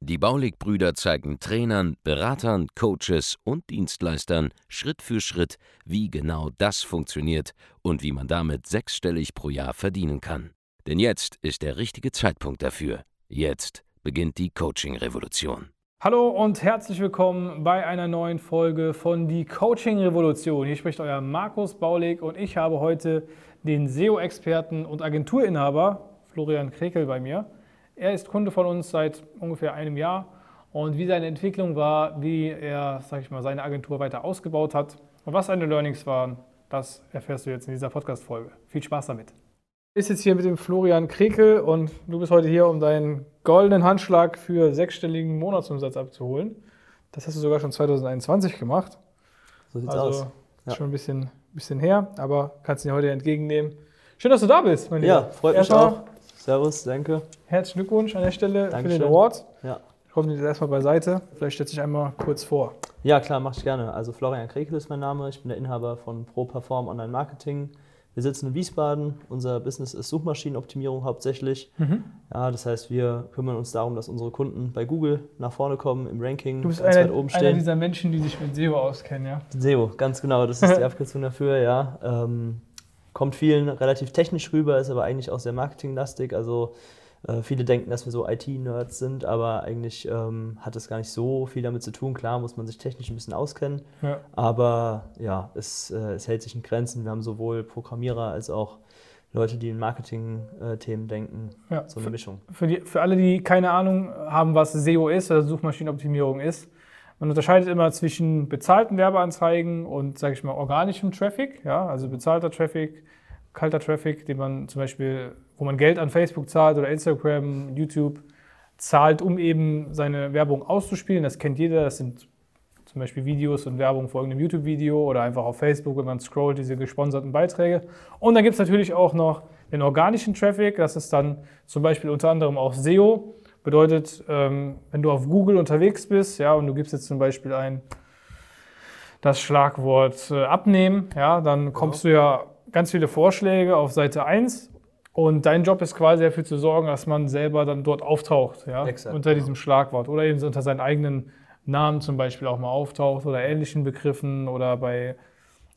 Die Baulig-Brüder zeigen Trainern, Beratern, Coaches und Dienstleistern Schritt für Schritt, wie genau das funktioniert und wie man damit sechsstellig pro Jahr verdienen kann. Denn jetzt ist der richtige Zeitpunkt dafür. Jetzt beginnt die Coaching-Revolution. Hallo und herzlich willkommen bei einer neuen Folge von Die Coaching Revolution. Hier spricht euer Markus Baulig und ich habe heute den SEO-Experten und Agenturinhaber Florian Krekel bei mir. Er ist Kunde von uns seit ungefähr einem Jahr und wie seine Entwicklung war, wie er, sag ich mal, seine Agentur weiter ausgebaut hat und was seine Learnings waren, das erfährst du jetzt in dieser Podcast-Folge. Viel Spaß damit. Ich sitze hier mit dem Florian Krekel und du bist heute hier, um deinen goldenen Handschlag für sechsstelligen Monatsumsatz abzuholen. Das hast du sogar schon 2021 gemacht. So sieht's also, aus. Ja. Schon ein bisschen, bisschen her, aber kannst ihn heute entgegennehmen. Schön, dass du da bist, mein Ja, Lieber. freut mich Erstmal auch. Servus, danke. Herzlichen Glückwunsch an der Stelle für Dankeschön. den Award. Ja. Ich hoffe, das erstmal beiseite. Vielleicht stellst du dich einmal kurz vor. ja, klar, mach ich gerne. Also Florian Krekel ist mein Name. Ich bin der Inhaber von ProPerform Online Marketing. Wir sitzen in Wiesbaden. Unser Business ist Suchmaschinenoptimierung hauptsächlich. Mhm. Ja, das heißt, wir kümmern uns darum, dass unsere Kunden bei Google nach vorne kommen, im Ranking Du bist ganz einer, weit oben einer stehen. dieser Menschen, die sich mit SEO auskennen, ja? SEO, ganz genau, das ist die Abkürzung dafür, ja. Ähm, kommt vielen relativ technisch rüber, ist aber eigentlich auch sehr marketinglastig. Also äh, viele denken, dass wir so IT-Nerds sind, aber eigentlich ähm, hat es gar nicht so viel damit zu tun. Klar muss man sich technisch ein bisschen auskennen, ja. aber ja, es, äh, es hält sich in Grenzen. Wir haben sowohl Programmierer als auch Leute, die in Marketing-Themen denken. Ja. So eine Mischung. Für, die, für alle, die keine Ahnung haben, was SEO ist, oder Suchmaschinenoptimierung ist, man unterscheidet immer zwischen bezahlten Werbeanzeigen und, sage ich mal, organischem Traffic. Ja? Also bezahlter Traffic, kalter Traffic, den man zum Beispiel, wo man Geld an Facebook zahlt oder Instagram, YouTube zahlt, um eben seine Werbung auszuspielen. Das kennt jeder. Das sind zum Beispiel Videos und Werbung vor irgendeinem YouTube-Video oder einfach auf Facebook, wenn man scrollt, diese gesponserten Beiträge. Und dann gibt es natürlich auch noch den organischen Traffic. Das ist dann zum Beispiel unter anderem auch SEO. Bedeutet, ähm, wenn du auf Google unterwegs bist, ja, und du gibst jetzt zum Beispiel ein das Schlagwort äh, abnehmen, ja, dann kommst du ja ganz viele Vorschläge auf Seite 1 und dein Job ist quasi dafür zu sorgen, dass man selber dann dort auftaucht, ja, Exakt, unter diesem Schlagwort. Oder eben unter seinen eigenen Namen zum Beispiel auch mal auftaucht oder ähnlichen Begriffen oder bei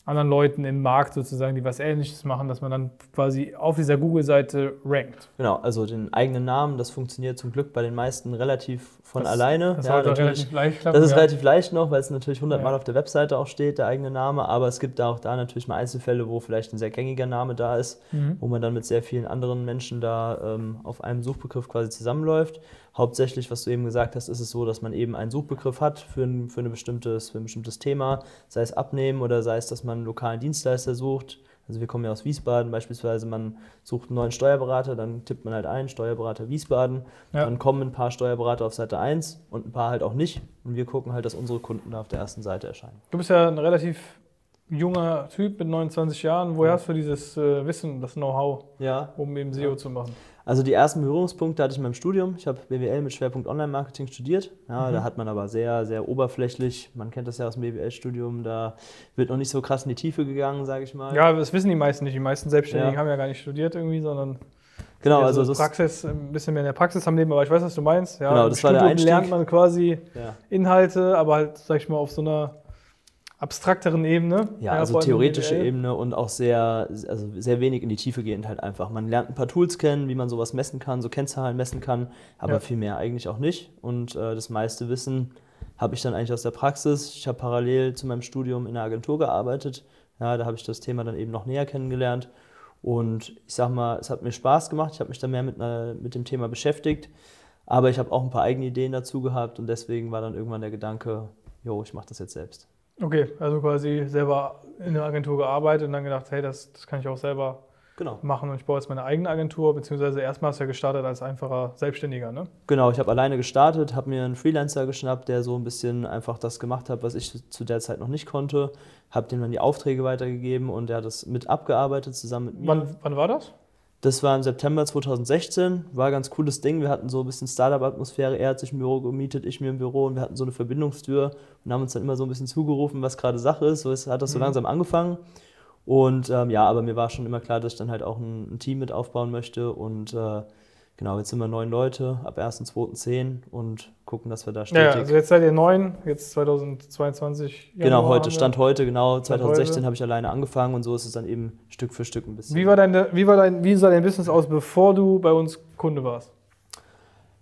anderen Leuten im Markt sozusagen, die was Ähnliches machen, dass man dann quasi auf dieser Google-Seite rankt. Genau, also den eigenen Namen, das funktioniert zum Glück bei den meisten relativ von Das- alleine. Das Ja, relativ leicht klappen. Das ist ja. relativ leicht noch, weil es natürlich hundertmal Ja. auf der Webseite auch steht, der eigene Name, aber es gibt da auch da natürlich mal Einzelfälle, wo vielleicht ein sehr gängiger Name da ist, Mhm. wo man dann mit sehr vielen anderen Menschen da ähm, auf einem Suchbegriff quasi zusammenläuft. Hauptsächlich, was du eben gesagt hast, ist es so, dass man eben einen Suchbegriff hat für ein, für, eine bestimmtes, für ein bestimmtes Thema, sei es Abnehmen oder sei es, dass man einen lokalen Dienstleister sucht. Also wir kommen ja aus Wiesbaden beispielsweise, man sucht einen neuen Steuerberater, dann tippt man halt ein, Steuerberater Wiesbaden, Ja. dann kommen ein paar Steuerberater auf Seite 1 und ein paar halt auch nicht. Und wir gucken halt, dass unsere Kunden da auf der ersten Seite erscheinen. Du bist ja ein relativ junger Typ mit 29 Jahren. Woher hast du dieses äh, Wissen, das Know-how, Ja, um eben SEO zu machen? also die ersten Berührungspunkte hatte ich in meinem Studium. Ich habe BWL mit Schwerpunkt Online-Marketing studiert. Ja, Mhm. Da hat man aber sehr, sehr oberflächlich, man kennt das ja aus dem BWL-Studium, da wird noch nicht so krass in die Tiefe gegangen, sage ich mal. Ja, das wissen die meisten nicht. Die meisten Selbstständigen Ja. haben ja gar nicht studiert irgendwie, sondern genau, ja, also so Praxis, ein bisschen mehr in der Praxis am Leben, aber ich weiß, was du meinst. Ja, Genau, das war der Studium Einstieg. lernt man quasi ja. Inhalte, aber halt, sag ich mal, auf so einer abstrakteren Ebene. Ja, also theoretische BWL. Ebene und auch sehr, also sehr wenig in die Tiefe gehend halt einfach. Man lernt ein paar Tools kennen, wie man sowas messen kann, so Kennzahlen messen kann, aber Ja. viel mehr eigentlich auch nicht. Und äh, das meiste Wissen habe ich dann eigentlich aus der Praxis. Ich habe parallel zu meinem Studium in einer Agentur gearbeitet. Ja, da habe ich das Thema dann eben noch näher kennengelernt. Und ich sag mal, es hat mir Spaß gemacht. Ich habe mich da mehr mit, einer, mit dem Thema beschäftigt. Aber ich habe auch ein paar eigene Ideen dazu gehabt und deswegen war dann irgendwann der Gedanke, jo, ich mache das jetzt selbst. Okay, also quasi selber in der Agentur gearbeitet und dann gedacht, hey, das, das kann ich auch selber Genau. machen und ich baue jetzt meine eigene Agentur, beziehungsweise erstmal hast du ja gestartet als einfacher Selbstständiger, ne? Genau, ich habe alleine gestartet, habe mir einen Freelancer geschnappt, der so ein bisschen einfach das gemacht hat, was ich zu der Zeit noch nicht konnte. Habe dem dann die Aufträge weitergegeben und der hat das mit abgearbeitet zusammen mit mir. Wann, wann war das? Das war im September 2016, war ein ganz cooles Ding. Wir hatten so ein bisschen Startup-Atmosphäre. Er hat sich ein Büro gemietet, ich mir ein Büro und wir hatten so eine Verbindungstür und haben uns dann immer so ein bisschen zugerufen, was gerade Sache ist. So hat das so Mhm. langsam angefangen. Und ähm, ja, aber mir war schon immer klar, dass ich dann halt auch ein, ein Team mit aufbauen möchte. Und äh, genau, jetzt sind wir neun Leute, ab 1.2.10 und gucken, dass wir da stetig. ja, also jetzt seid ihr neun, jetzt 2022. genau, Januar heute, haben wir. Stand heute, genau, Stand 2016 heute. habe ich alleine angefangen und so ist es dann eben Stück für Stück ein bisschen. Wie war, dein, wie, war dein, wie sah dein Business aus, bevor du bei uns Kunde warst?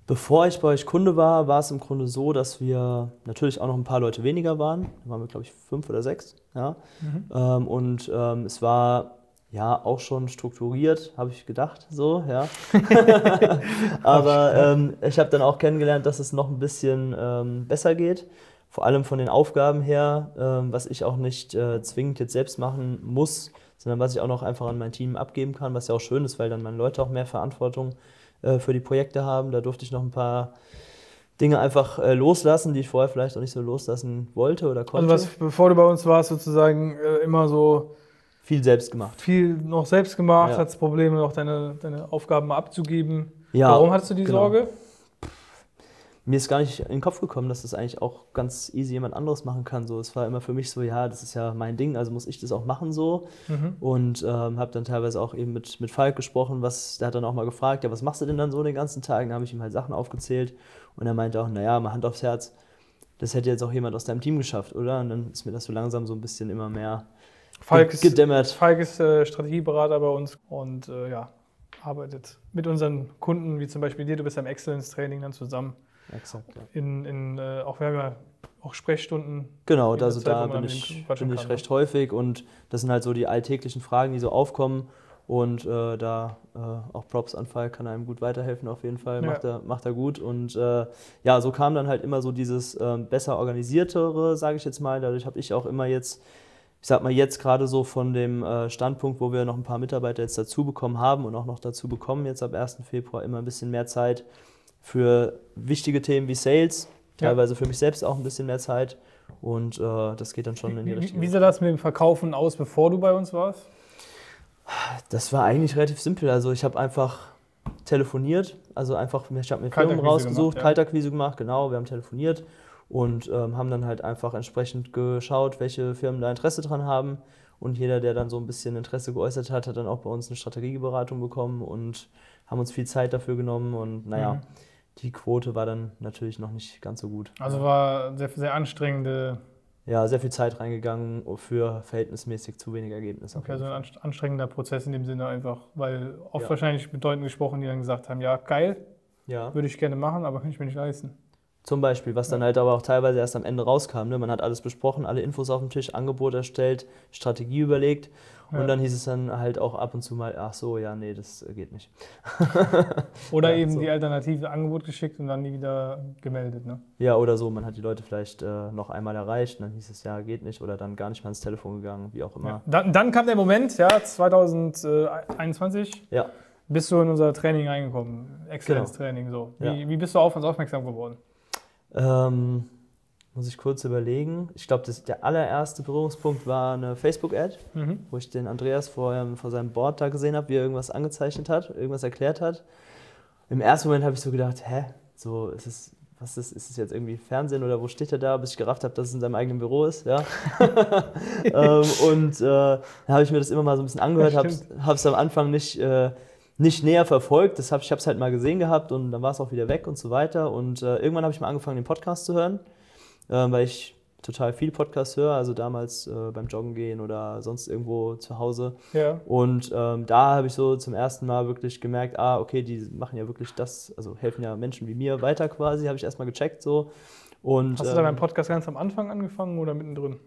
Bevor ich bei euch Kunde war, war es im Grunde so, dass wir natürlich auch noch ein paar Leute weniger waren. Da waren wir, glaube ich, fünf oder sechs. Ja? Ähm, und ähm, es war ja auch schon strukturiert, habe ich gedacht, so, ja. Aber ähm, ich habe dann auch kennengelernt, dass es noch ein bisschen ähm, besser geht. Vor allem von den Aufgaben her, ähm, was ich auch nicht äh, zwingend jetzt selbst machen muss, sondern was ich auch noch einfach an mein Team abgeben kann, was ja auch schön ist, weil dann meine Leute auch mehr Verantwortung äh, für die Projekte haben. Da durfte ich noch ein paar Dinge einfach äh, loslassen, die ich vorher vielleicht auch nicht so loslassen wollte oder konnte. Also was, bevor du bei uns warst, sozusagen äh, immer so Viel selbst gemacht. viel noch selbst gemacht, Ja. hattest Probleme, noch deine, deine Aufgaben mal abzugeben. Ja, Warum hattest du die genau. Sorge? Mir ist gar nicht in den Kopf gekommen, dass das eigentlich auch ganz easy jemand anderes machen kann. So, es war immer für mich so, ja, das ist ja mein Ding, also muss ich das auch machen so. Mhm. Und ähm, habe dann teilweise auch eben mit, mit Falk gesprochen, was, der hat dann auch mal gefragt, ja, was machst du denn dann so den ganzen Tag? Dann habe ich ihm halt Sachen aufgezählt und er meinte auch, naja, mal Hand aufs Herz, das hätte jetzt auch jemand aus deinem Team geschafft, oder? Und dann ist mir das so langsam so ein bisschen immer mehr Falk ist, gedämmert. Falk ist äh, Strategieberater bei uns und äh, ja, arbeitet mit unseren Kunden, wie zum Beispiel dir, du bist ja im Excellence-Training dann zusammen. Exakt, ja. In, in, äh, auch wir haben ja auch Sprechstunden. Genau, also Zeit, da bin ich, bin ich recht häufig und das sind halt so die alltäglichen Fragen, die so aufkommen. Und äh, da äh, auch Props an Falk kann einem gut weiterhelfen auf jeden Fall, Ja. macht, er, macht er gut. Und äh, ja, so kam dann halt immer so dieses ähm, besser organisiertere, sage ich jetzt mal. Dadurch habe ich auch immer jetzt, ich sag mal jetzt gerade so von dem äh, Standpunkt, wo wir noch ein paar Mitarbeiter jetzt dazu bekommen haben und auch noch dazu bekommen jetzt ab 1. Februar immer ein bisschen mehr Zeit für wichtige Themen wie Sales, teilweise für mich selbst auch ein bisschen mehr Zeit. Und äh, das geht dann schon in die Wie, richtige wie sah das mit dem Verkaufen aus, bevor du bei uns warst? Das war eigentlich relativ simpel. Also ich habe einfach telefoniert, also einfach, ich habe mir Firmen rausgesucht, gemacht, ja. Kaltakquise gemacht, genau, wir haben telefoniert und ähm, haben dann halt einfach entsprechend geschaut, welche Firmen da Interesse dran haben. Und jeder, der dann so ein bisschen Interesse geäußert hat, hat dann auch bei uns eine Strategieberatung bekommen und haben uns viel Zeit dafür genommen. Und naja, Mhm. die Quote war dann natürlich noch nicht ganz so gut. Also war sehr, sehr anstrengende, Ja, sehr viel Zeit reingegangen für verhältnismäßig zu wenig Ergebnisse. okay, also ein anst- anstrengender Prozess in dem Sinne einfach, weil oft Ja. wahrscheinlich mit Leuten gesprochen, die dann gesagt haben, ja, geil, Ja. würde ich gerne machen, aber kann ich mir nicht leisten. Zum Beispiel, was dann halt aber auch teilweise erst am Ende rauskam. Ne? Man hat alles besprochen, alle Infos auf dem Tisch, Angebot erstellt, Strategie überlegt und Ja. dann hieß es dann halt auch ab und zu mal, ach so, ja, nee, das äh, geht nicht. Oder Ja, eben so. die alternative Angebot geschickt und dann nie wieder gemeldet. Ne? Ja, oder so, man hat die Leute vielleicht äh, noch einmal erreicht und dann hieß es, ja, geht nicht oder dann gar nicht mal ins Telefon gegangen, wie auch Ja. immer. Dann, dann kam der Moment, ja, 2021, Ja, bist du in unser Training reingekommen, Exzellenz-Training so. Wie, Genau. Ja. wie bist du auf uns aufmerksam geworden? Ähm, muss ich kurz überlegen. Ich glaube, der allererste Berührungspunkt war eine Facebook-Ad. Mhm. wo ich den Andreas vor, ähm, vor seinem Board da gesehen habe, wie er irgendwas angezeichnet hat, irgendwas erklärt hat. Im ersten Moment habe ich so gedacht, hä, so ist es, was ist, ist es jetzt irgendwie Fernsehen oder wo steht er da, bis ich gerafft habe, dass es in seinem eigenen Büro ist, ja. ähm, und äh, dann habe ich mir das immer mal so ein bisschen angehört, habe es am Anfang nicht, äh, nicht näher verfolgt, das hab, ich habe es halt mal gesehen gehabt und dann war es auch wieder weg und so weiter. Und äh, irgendwann habe ich mal angefangen, den Podcast zu hören, äh, weil ich total viel Podcast höre, also damals äh, beim Joggen gehen oder sonst irgendwo zu Hause. Ja. Und ähm, da habe ich so zum ersten Mal wirklich gemerkt, ah, okay, die machen ja wirklich das, also helfen ja Menschen wie mir weiter quasi, habe ich erstmal gecheckt so. Und, Hast du da beim ähm, Podcast ganz am Anfang angefangen oder mittendrin?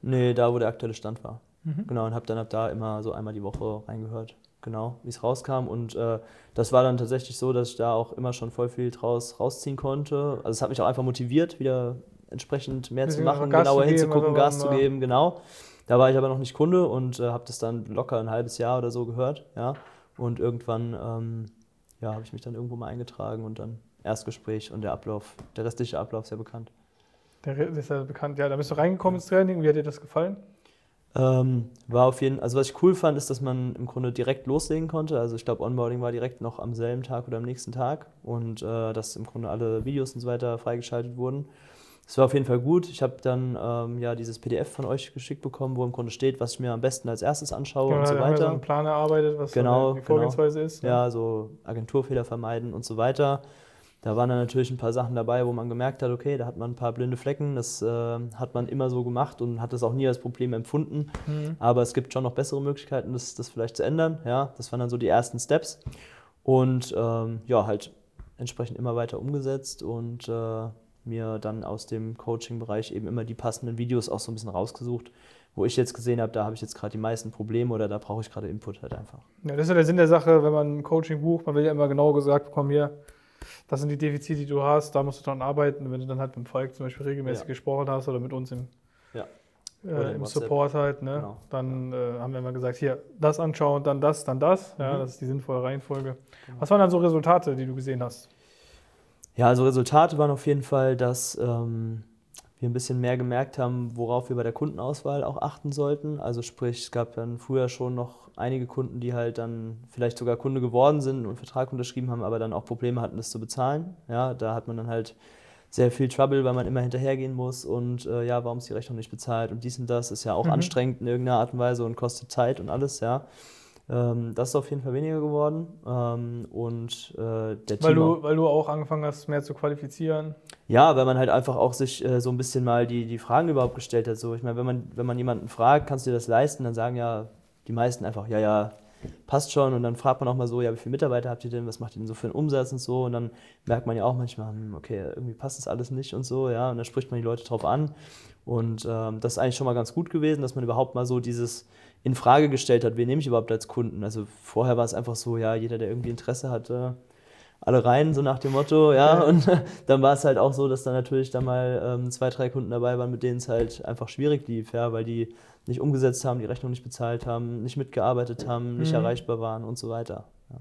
Nee, da wo der aktuelle Stand war. Mhm. Genau, und habe dann ab da immer so einmal die Woche reingehört, genau, wie es rauskam. Und äh, das war dann tatsächlich so, dass ich da auch immer schon voll viel draus rausziehen konnte. Also es hat mich auch einfach motiviert, wieder entsprechend mehr zu machen, genauer hinzugucken, Gas zu geben, genau. Da war ich aber noch nicht Kunde und äh, habe das dann locker ein halbes Jahr oder so gehört. Ja? Und irgendwann ähm, ja, habe ich mich dann irgendwo mal eingetragen und dann Erstgespräch und der Ablauf, der restliche Ablauf ist ja bekannt. Der ist ja bekannt. Ja, da bist du reingekommen ins Training. Wie hat dir das gefallen? Ähm, war auf jeden also was ich cool fand, ist, dass man im Grunde direkt loslegen konnte. Also ich glaube, Onboarding war direkt noch am selben Tag oder am nächsten Tag und äh, dass im Grunde alle Videos und so weiter freigeschaltet wurden. Das war auf jeden Fall gut. Ich habe dann ähm, ja dieses PDF von euch geschickt bekommen, wo im Grunde steht, was ich mir am besten als erstes anschaue genau, und so weiter. Haben wir so einen Plan erarbeitet, was genau, die Vorgehensweise genau. ist. Ne? Ja, so Agenturfehler vermeiden und so weiter. Da waren dann natürlich ein paar Sachen dabei, wo man gemerkt hat, okay, da hat man ein paar blinde Flecken. Das äh, hat man immer so gemacht und hat das auch nie als Problem empfunden. Mhm. Aber es gibt schon noch bessere Möglichkeiten, das, das vielleicht zu ändern. Ja, das waren dann so die ersten Steps. Und ähm, ja, halt entsprechend immer weiter umgesetzt und äh, mir dann aus dem Coaching-Bereich eben immer die passenden Videos auch so ein bisschen rausgesucht, wo ich jetzt gesehen habe, da habe ich jetzt gerade die meisten Probleme oder da brauche ich gerade Input halt einfach. Ja, das ist ja der Sinn der Sache, wenn man ein Coaching bucht, man will ja immer genau gesagt bekommen, hier, das sind die Defizite, die du hast, da musst du dran arbeiten. Wenn du dann halt mit Falk zum Beispiel regelmäßig ja. gesprochen hast oder mit uns im, ja. äh, im Support halt, ne, genau. dann äh, haben wir immer gesagt, hier, das anschauen, dann das, dann das. Ja, mhm. das ist die sinnvolle Reihenfolge. Genau. Was waren dann so Resultate, die du gesehen hast? Ja, also Resultate waren auf jeden Fall, dass ähm, wir ein bisschen mehr gemerkt haben, worauf wir bei der Kundenauswahl auch achten sollten. Also sprich, es gab dann früher schon noch einige Kunden, die halt dann vielleicht sogar Kunde geworden sind und Vertrag unterschrieben haben, aber dann auch Probleme hatten, das zu bezahlen. Ja, da hat man dann halt sehr viel Trouble, weil man immer hinterhergehen muss und äh, ja, warum ist die Rechnung nicht bezahlt und dies und das ist ja auch mhm. anstrengend in irgendeiner Art und Weise und kostet Zeit und alles, ja. Ähm, das ist auf jeden Fall weniger geworden. Ähm, und äh, der weil Team du, weil du auch angefangen hast, mehr zu qualifizieren? Ja, weil man halt einfach auch sich äh, so ein bisschen mal die, die Fragen überhaupt gestellt hat. So, ich meine, wenn man, wenn man jemanden fragt, kannst du dir das leisten, dann sagen ja die meisten einfach, ja, ja, passt schon. Und dann fragt man auch mal so, ja, wie viele Mitarbeiter habt ihr denn? Was macht ihr denn so für einen Umsatz und so? Und dann merkt man ja auch manchmal, hm, okay, irgendwie passt das alles nicht und so, ja. Und dann spricht man die Leute drauf an. Und ähm, das ist eigentlich schon mal ganz gut gewesen, dass man überhaupt mal so dieses in Frage gestellt hat, wen nehme ich überhaupt als Kunden. Also vorher war es einfach so, ja, jeder, der irgendwie Interesse hatte, alle rein, so nach dem Motto, ja. Und dann war es halt auch so, dass da natürlich da mal ähm, zwei, drei Kunden dabei waren, mit denen es halt einfach schwierig lief, ja, weil die nicht umgesetzt haben, die Rechnung nicht bezahlt haben, nicht mitgearbeitet haben, nicht mhm. erreichbar waren und so weiter. Ja.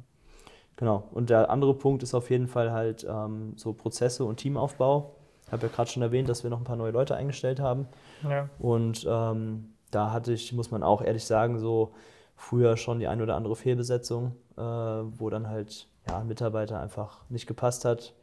Genau. Und der andere Punkt ist auf jeden Fall halt ähm, so Prozesse und Teamaufbau. Ich habe ja gerade schon erwähnt, dass wir noch ein paar neue Leute eingestellt haben. Ja. Und ähm, da hatte ich, muss man auch ehrlich sagen, so früher schon die ein oder andere Fehlbesetzung, äh, wo dann halt ja, Mitarbeiter einfach nicht gepasst hat,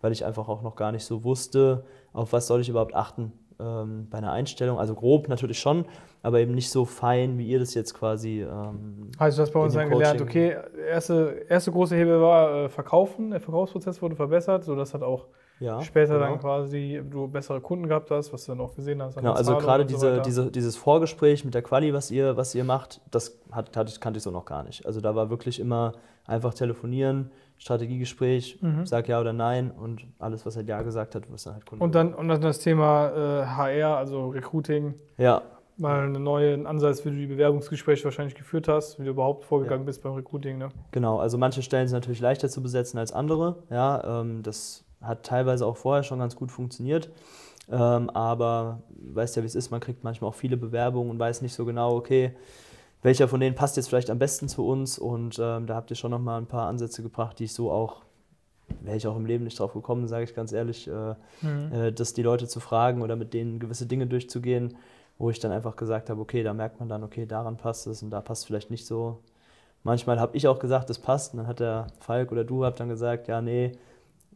weil ich einfach auch noch gar nicht so wusste, auf was soll ich überhaupt achten ähm, bei einer Einstellung. Also grob natürlich schon, aber eben nicht so fein, wie ihr das jetzt quasi. Ähm, also du hast bei uns dann gelernt, okay, erste, erste große Hebel war äh, Verkaufen, der Verkaufsprozess wurde verbessert, sodass hat auch ja, später genau. dann quasi du bessere Kunden gehabt hast, was du dann auch gesehen hast. Genau, also gerade diese, so diese, dieses Vorgespräch mit der Quali, was ihr, was ihr macht, das hat, hat, kannte ich so noch gar nicht. Also da war wirklich immer einfach telefonieren, Strategiegespräch, mhm. sag ja oder nein und alles, was er ja gesagt hat, wirst dann halt Kunden. Und dann, und dann das Thema äh, HR, also Recruiting. Ja. Mal einen neuen Ansatz, wie du die Bewerbungsgespräche wahrscheinlich geführt hast, wie du überhaupt vorgegangen ja. bist beim Recruiting. Ne? Genau, also manche Stellen sind natürlich leichter zu besetzen als andere. Ja, ähm, das hat teilweise auch vorher schon ganz gut funktioniert. Ähm, aber weißt ja, wie es ist, man kriegt manchmal auch viele Bewerbungen und weiß nicht so genau, okay, welcher von denen passt jetzt vielleicht am besten zu uns. Und ähm, da habt ihr schon nochmal ein paar Ansätze gebracht, die ich so auch, wäre ich auch im Leben nicht drauf gekommen, sage ich ganz ehrlich, äh, mhm. äh, dass die Leute zu fragen oder mit denen gewisse Dinge durchzugehen, wo ich dann einfach gesagt habe, okay, da merkt man dann, okay, daran passt es und da passt vielleicht nicht so. Manchmal habe ich auch gesagt, das passt, und dann hat der Falk oder du habt dann gesagt, ja, nee,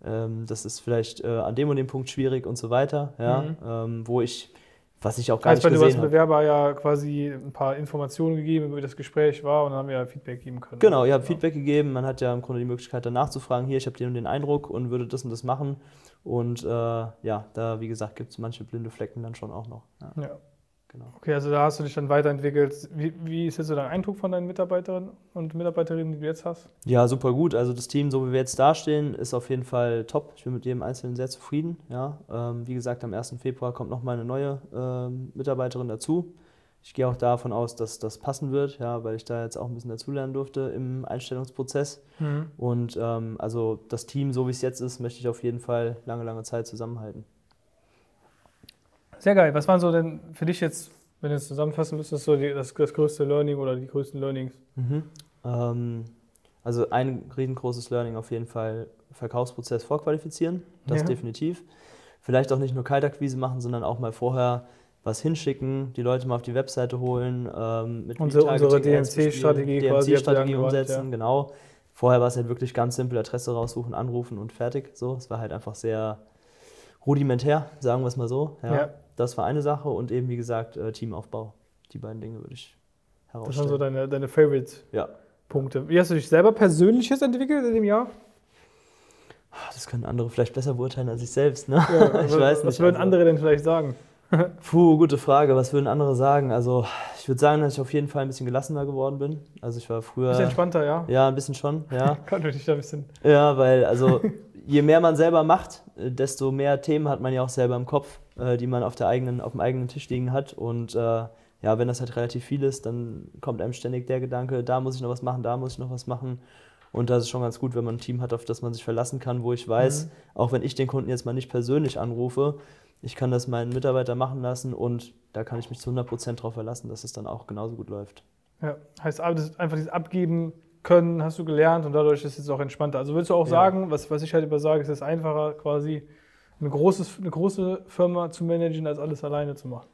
ähm, das ist vielleicht äh, an dem und dem Punkt schwierig und so weiter, ja, mhm. ähm, wo ich, was ich auch gar heißt, nicht gesehen habe. Du hast Bewerber ja quasi ein paar Informationen gegeben, wie das Gespräch war und dann haben wir ja Feedback geben können. Genau, ihr habt ja. Feedback gegeben, man hat ja im Grunde die Möglichkeit danach zu fragen, hier, ich habe den und den Eindruck und würde das und das machen und äh, ja, da, wie gesagt, gibt es manche blinde Flecken dann schon auch noch. ja. ja. Genau. Okay, also da hast du dich dann weiterentwickelt. Wie, wie ist jetzt so dein Eindruck von deinen Mitarbeiterinnen und Mitarbeiterinnen, die du jetzt hast? Ja, super gut. Also das Team, so wie wir jetzt dastehen, ist auf jeden Fall top. Ich bin mit jedem Einzelnen sehr zufrieden. Ja, ähm, wie gesagt, am 1. Februar kommt noch mal eine neue ähm, Mitarbeiterin dazu. Ich gehe auch davon aus, dass das passen wird, ja, weil ich da jetzt auch ein bisschen dazulernen durfte im Einstellungsprozess. Mhm. Und ähm, also das Team, so wie es jetzt ist, möchte ich auf jeden Fall lange, lange Zeit zusammenhalten. Sehr geil. Was waren so denn für dich jetzt Wenn du es zusammenfassen müsstest, so die, das, das größte Learning oder die größten Learnings. Mhm. Ähm, also ein riesengroßes Learning auf jeden Fall Verkaufsprozess vorqualifizieren, das Ja. definitiv. Vielleicht auch nicht nur Kaltakquise machen, sondern auch mal vorher was hinschicken, die Leute mal auf die Webseite holen, ähm, mit Unsere- unsere DMC-Strategie angewandt, umsetzen, genau. Vorher war es halt wirklich ganz simpel, Adresse raussuchen, anrufen und fertig. So, es war halt einfach sehr rudimentär, sagen wir es mal so. Ja. Ja. Das war eine Sache und eben wie gesagt äh, Teamaufbau. Die beiden Dinge würde ich Das waren herausstellen. so deine, deine Favorite-Punkte. ja. Wie hast du dich selber persönlich jetzt entwickelt in dem Jahr? Das können andere vielleicht besser beurteilen als ich selbst, ne? ich was, weiß nicht. Was würden also- andere denn vielleicht sagen? Puh, gute Frage. Was würden andere sagen? Also, ich würde sagen, dass ich auf jeden Fall ein bisschen gelassener geworden bin. Also, ich war früher. Bisschen entspannter, ja? Ja, ein bisschen schon, ja. Kann dich da ein bisschen. ja, weil, also, je mehr man selber macht, desto mehr Themen hat man ja auch selber im Kopf, äh, die man auf, der eigenen, auf dem eigenen Tisch liegen hat. Und äh, ja, wenn das halt relativ viel ist, dann kommt einem ständig der Gedanke, da muss ich noch was machen, da muss ich noch was machen. Und das ist schon ganz gut, wenn man ein Team hat, auf das man sich verlassen kann, wo ich weiß, Mhm. auch wenn ich den Kunden jetzt mal nicht persönlich anrufe, ich kann das meinen Mitarbeiter machen lassen und da kann ich mich zu 100% drauf verlassen, dass es dann auch genauso gut läuft. Ja, heißt einfach dieses Abgeben können, hast du gelernt und dadurch ist es auch entspannter. Also würdest du auch Ja. sagen, was, was ich halt immer sage, es ist einfacher, quasi eine, großes, eine große Firma zu managen, als alles alleine zu machen.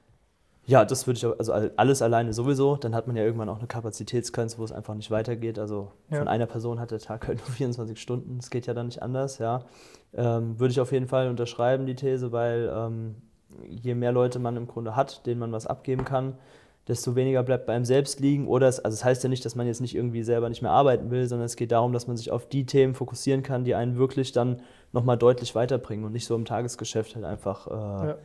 Ja, das würde ich auch, also alles alleine sowieso, dann hat man ja irgendwann auch eine Kapazitätsgrenze, wo es einfach nicht weitergeht. Also Ja. von einer Person hat der Tag halt nur 24 Stunden, das geht ja dann nicht anders, ja. Ähm, würde ich auf jeden Fall unterschreiben, die These, weil ähm, je mehr Leute man im Grunde hat, denen man was abgeben kann, desto weniger bleibt bei einem selbst liegen. Oder es, also es heißt ja nicht, dass man jetzt nicht irgendwie selber nicht mehr arbeiten will, sondern es geht darum, dass man sich auf die Themen fokussieren kann, die einen wirklich dann nochmal deutlich weiterbringen und nicht so im Tagesgeschäft halt einfach äh, Ja.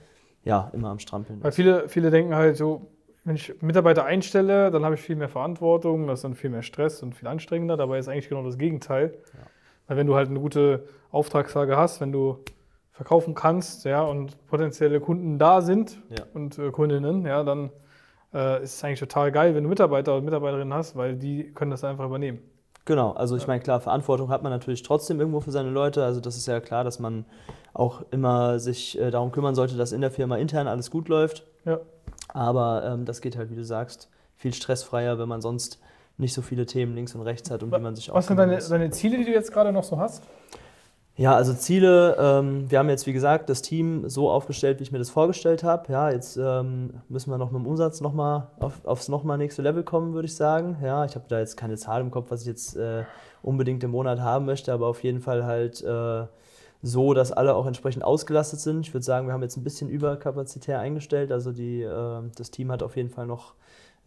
ja. immer am Strampeln Weil viele, viele denken halt so, wenn ich Mitarbeiter einstelle, dann habe ich viel mehr Verantwortung, das ist dann viel mehr Stress und viel anstrengender. Dabei ist eigentlich genau das Gegenteil. Ja. Weil wenn du halt eine gute Auftragslage hast, wenn du verkaufen kannst, ja, und potenzielle Kunden da sind Ja. und äh, Kundinnen, ja, dann äh, ist es eigentlich total geil, wenn du Mitarbeiter und Mitarbeiterinnen hast, weil die können das einfach übernehmen. Genau, also ich meine, klar, Verantwortung hat man natürlich trotzdem irgendwo für seine Leute. Also das ist ja klar, dass man auch immer sich äh, darum kümmern sollte, dass in der Firma intern alles gut läuft. Ja. Aber ähm, das geht halt, wie du sagst, viel stressfreier, wenn man sonst nicht so viele Themen links und rechts hat, um die man sich auch Was sind deine, deine Ziele, die du jetzt gerade noch so hast? Ja, also Ziele, ähm, wir haben jetzt, wie gesagt, das Team so aufgestellt, wie ich mir das vorgestellt habe. Ja, jetzt ähm, müssen wir noch mit dem Umsatz noch mal auf, aufs nochmal nächste Level kommen, würde ich sagen. Ja, ich habe da jetzt keine Zahl im Kopf, was ich jetzt äh, unbedingt im Monat haben möchte, aber auf jeden Fall halt äh, so, dass alle auch entsprechend ausgelastet sind. Ich würde sagen, wir haben jetzt ein bisschen überkapazitär eingestellt. Also die, äh, das Team hat auf jeden Fall noch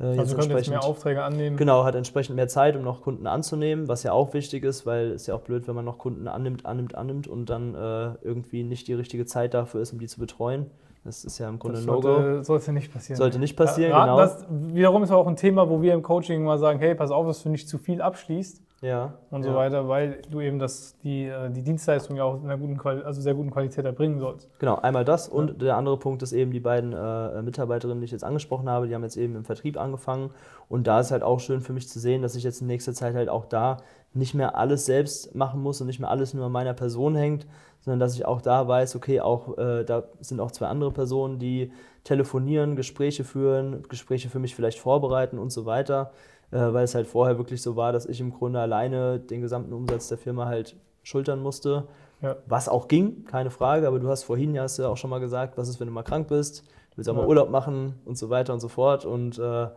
äh, jetzt Also du könntest mehr Aufträge annehmen. Genau, hat entsprechend mehr Zeit, um noch Kunden anzunehmen, was ja auch wichtig ist, weil es ja auch blöd, wenn man noch Kunden annimmt, annimmt, annimmt und dann äh, irgendwie nicht die richtige Zeit dafür ist, um die zu betreuen. Das ist ja im Grunde ein No-Go. sollte, sollte nicht passieren. Sollte nicht passieren, Ja, genau. Das wiederum ist auch ein Thema, wo wir im Coaching mal sagen, hey, pass auf, dass du nicht zu viel abschließt Ja. und ja. so weiter, weil du eben das, die, äh, die Dienstleistung ja auch in einer guten Quali also sehr guten Qualität erbringen sollst. Genau, einmal das und der andere Punkt ist eben die beiden äh, Mitarbeiterinnen, die ich jetzt angesprochen habe, die haben jetzt eben im Vertrieb angefangen und da ist halt auch schön für mich zu sehen, dass ich jetzt in nächster Zeit halt auch da nicht mehr alles selbst machen muss und nicht mehr alles nur an meiner Person hängt, sondern dass ich auch da weiß, okay, auch äh, da sind auch zwei andere Personen, die telefonieren, Gespräche führen, Gespräche für mich vielleicht vorbereiten und so weiter, weil es halt vorher wirklich so war, dass ich im Grunde alleine den gesamten Umsatz der Firma halt schultern musste. Ja. Was auch ging, keine Frage, aber du hast vorhin ja, hast ja auch schon mal gesagt, was ist, wenn du mal krank bist, du willst auch mal Ja. Urlaub machen und so weiter und so fort. Und äh,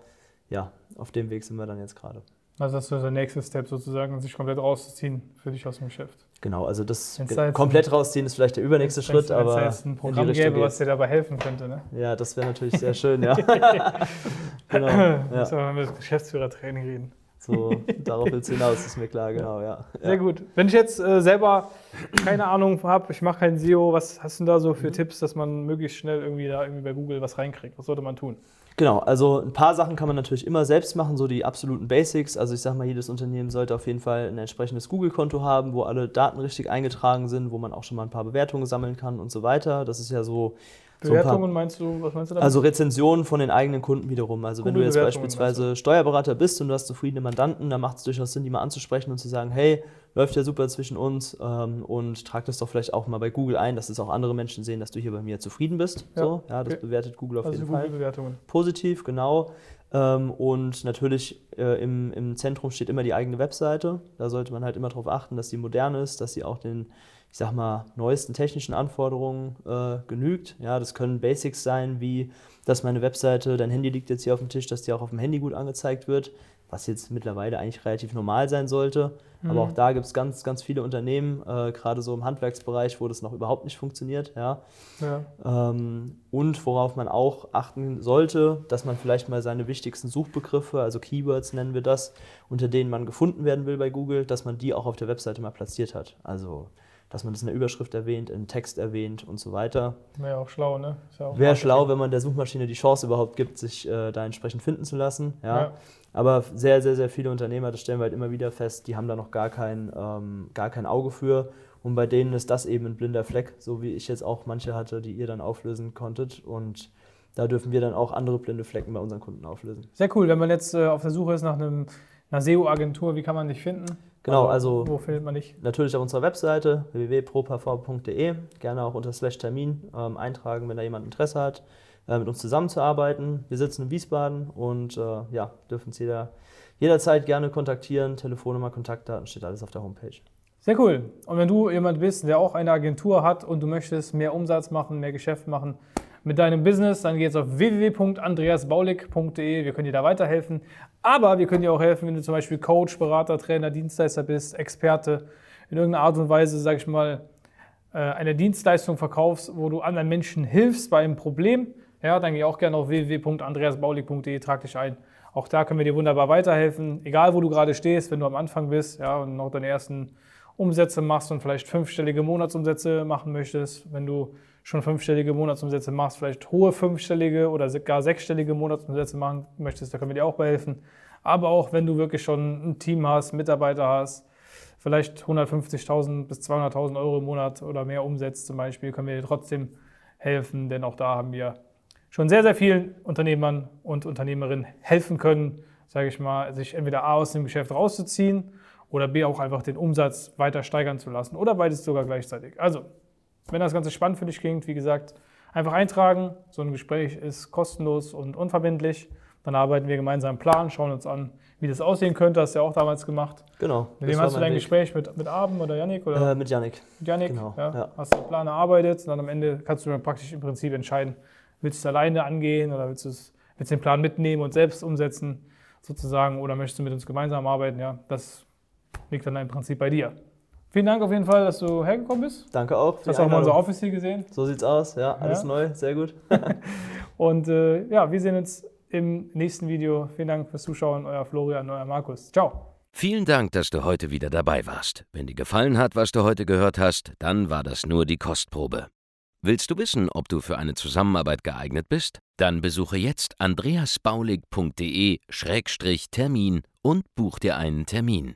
ja, auf dem Weg sind wir dann jetzt gerade. Also das ist der nächste Step sozusagen, sich komplett rauszuziehen für dich aus dem Geschäft. Genau, also das komplett rausziehen ist vielleicht der übernächste Schritt, aber jetzt ein in die Programm Richtung gäbe, was dir dabei helfen könnte, ne? Ja, das wäre natürlich sehr schön, ja. genau, ja. Müssen wir mal mit Geschäftsführertraining reden. So, darauf willst du hinaus, ist mir klar, genau, ja. Sehr ja. gut. Wenn ich jetzt äh, selber keine Ahnung habe, ich mache kein SEO, was hast du denn da so Mhm. für Tipps, dass man möglichst schnell irgendwie da irgendwie bei Google was reinkriegt? Was sollte man tun? Genau, also ein paar Sachen kann man natürlich immer selbst machen, so die absoluten Basics. Also ich sage mal, jedes Unternehmen sollte auf jeden Fall ein entsprechendes Google-Konto haben, wo alle Daten richtig eingetragen sind, wo man auch schon mal ein paar Bewertungen sammeln kann und so weiter. Das ist ja so Bewertungen meinst du, was meinst du damit? Also Rezensionen von den eigenen Kunden wiederum. Also wenn du jetzt beispielsweise Steuerberater bist und du hast zufriedene Mandanten, dann macht es durchaus Sinn, die mal anzusprechen und zu sagen, hey, läuft ja super zwischen uns ähm, und trag das doch vielleicht auch mal bei Google ein, dass es auch andere Menschen sehen, dass du hier bei mir zufrieden bist. Ja, so, ja das okay. bewertet Google auf also jeden Fall. Bewertungen. Positiv, genau. Ähm, und natürlich äh, im, im Zentrum steht immer die eigene Webseite. Da sollte man halt immer darauf achten, dass sie modern ist, dass sie auch den ich sag mal, neuesten technischen Anforderungen äh, genügt. Ja, das können Basics sein, wie dass meine Webseite, dein Handy liegt jetzt hier auf dem Tisch, dass die auch auf dem Handy gut angezeigt wird, was jetzt mittlerweile eigentlich relativ normal sein sollte. Mhm. Aber auch da gibt es ganz, ganz viele Unternehmen, äh, gerade so im Handwerksbereich, wo das noch überhaupt nicht funktioniert. Ja. ja. Ähm, und worauf man auch achten sollte, dass man vielleicht mal seine wichtigsten Suchbegriffe, also Keywords nennen wir das, unter denen man gefunden werden will bei Google, dass man die auch auf der Webseite mal platziert hat. Also dass man das in der Überschrift erwähnt, im Text erwähnt und so weiter. Wäre auch schlau, ne? Ja Wäre schlau, wenn man der Suchmaschine die Chance überhaupt gibt, sich äh, da entsprechend finden zu lassen. Ja. ja. Aber sehr, sehr, sehr viele Unternehmer, das stellen wir halt immer wieder fest, die haben da noch gar kein, ähm, gar kein Auge für. Und bei denen ist das eben ein blinder Fleck, so wie ich jetzt auch manche hatte, die ihr dann auflösen konntet. Und da dürfen wir dann auch andere blinde Flecken bei unseren Kunden auflösen. Sehr cool. Wenn man jetzt äh, auf der Suche ist nach einem, einer SEO-Agentur, wie kann man dich finden? Genau, also, also wo findet man dich? Natürlich auf unserer Webseite www.propv.de. Gerne auch unter Slash Termin ähm, eintragen, wenn da jemand Interesse hat, äh, mit uns zusammenzuarbeiten. Wir sitzen in Wiesbaden und äh, ja, dürfen Sie jeder, jederzeit gerne kontaktieren. Telefonnummer, Kontaktdaten steht alles auf der Homepage. Sehr cool. Und wenn du jemand bist, der auch eine Agentur hat und du möchtest mehr Umsatz machen, mehr Geschäft machen, mit deinem Business, dann geht's auf www.andreasbaulig.de. Wir können dir da weiterhelfen. Aber wir können dir auch helfen, wenn du zum Beispiel Coach, Berater, Trainer, Dienstleister bist, Experte, in irgendeiner Art und Weise, sag ich mal, äh, eine Dienstleistung verkaufst, wo du anderen Menschen hilfst bei einem Problem. Ja, dann geh auch gerne auf www.andreasbaulig.de, trag dich ein. Auch da können wir dir wunderbar weiterhelfen. Egal, wo du gerade stehst, wenn du am Anfang bist ja, und noch deine ersten Umsätze machst und vielleicht fünfstellige Monatsumsätze machen möchtest, wenn du schon fünfstellige Monatsumsätze machst, vielleicht hohe fünfstellige oder gar sechsstellige Monatsumsätze machen möchtest, da können wir dir auch bei helfen. Aber auch wenn du wirklich schon ein Team hast, Mitarbeiter hast, vielleicht 150.000 bis 200.000 Euro im Monat oder mehr umsetzt zum Beispiel, können wir dir trotzdem helfen, denn auch da haben wir schon sehr, sehr vielen Unternehmern und Unternehmerinnen helfen können, sage ich mal, sich entweder A aus dem Geschäft rauszuziehen oder B auch einfach den Umsatz weiter steigern zu lassen oder beides sogar gleichzeitig. Also wenn das Ganze spannend für dich klingt, wie gesagt, einfach eintragen. So ein Gespräch ist kostenlos und unverbindlich. Dann arbeiten wir gemeinsam einen Plan, schauen uns an, wie das aussehen könnte. Hast du ja auch damals gemacht. Genau. Mit wem hast du dein Weg. Gespräch? Mit, mit Abend oder Yannick? Oder? Äh, mit Yannick. Mit Yannick, genau. Ja. ja. Hast du einen Plan erarbeitet und dann am Ende kannst du dann praktisch im Prinzip entscheiden, willst du es alleine angehen oder willst du, es, willst du den Plan mitnehmen und selbst umsetzen sozusagen oder möchtest du mit uns gemeinsam arbeiten? Ja, das liegt dann im Prinzip bei dir. Vielen Dank auf jeden Fall, dass du hergekommen bist. Danke auch. Hast du auch mal unser Office hier gesehen? So sieht's aus, ja, alles ja. neu, sehr gut. Und äh, ja, wir sehen uns im nächsten Video. Vielen Dank fürs Zuschauen, euer Florian, euer Markus. Ciao. Vielen Dank, dass du heute wieder dabei warst. Wenn dir gefallen hat, was du heute gehört hast, dann war das nur die Kostprobe. Willst du wissen, ob du für eine Zusammenarbeit geeignet bist? Dann besuche jetzt andreasbaulig.de-termin und buch dir einen Termin.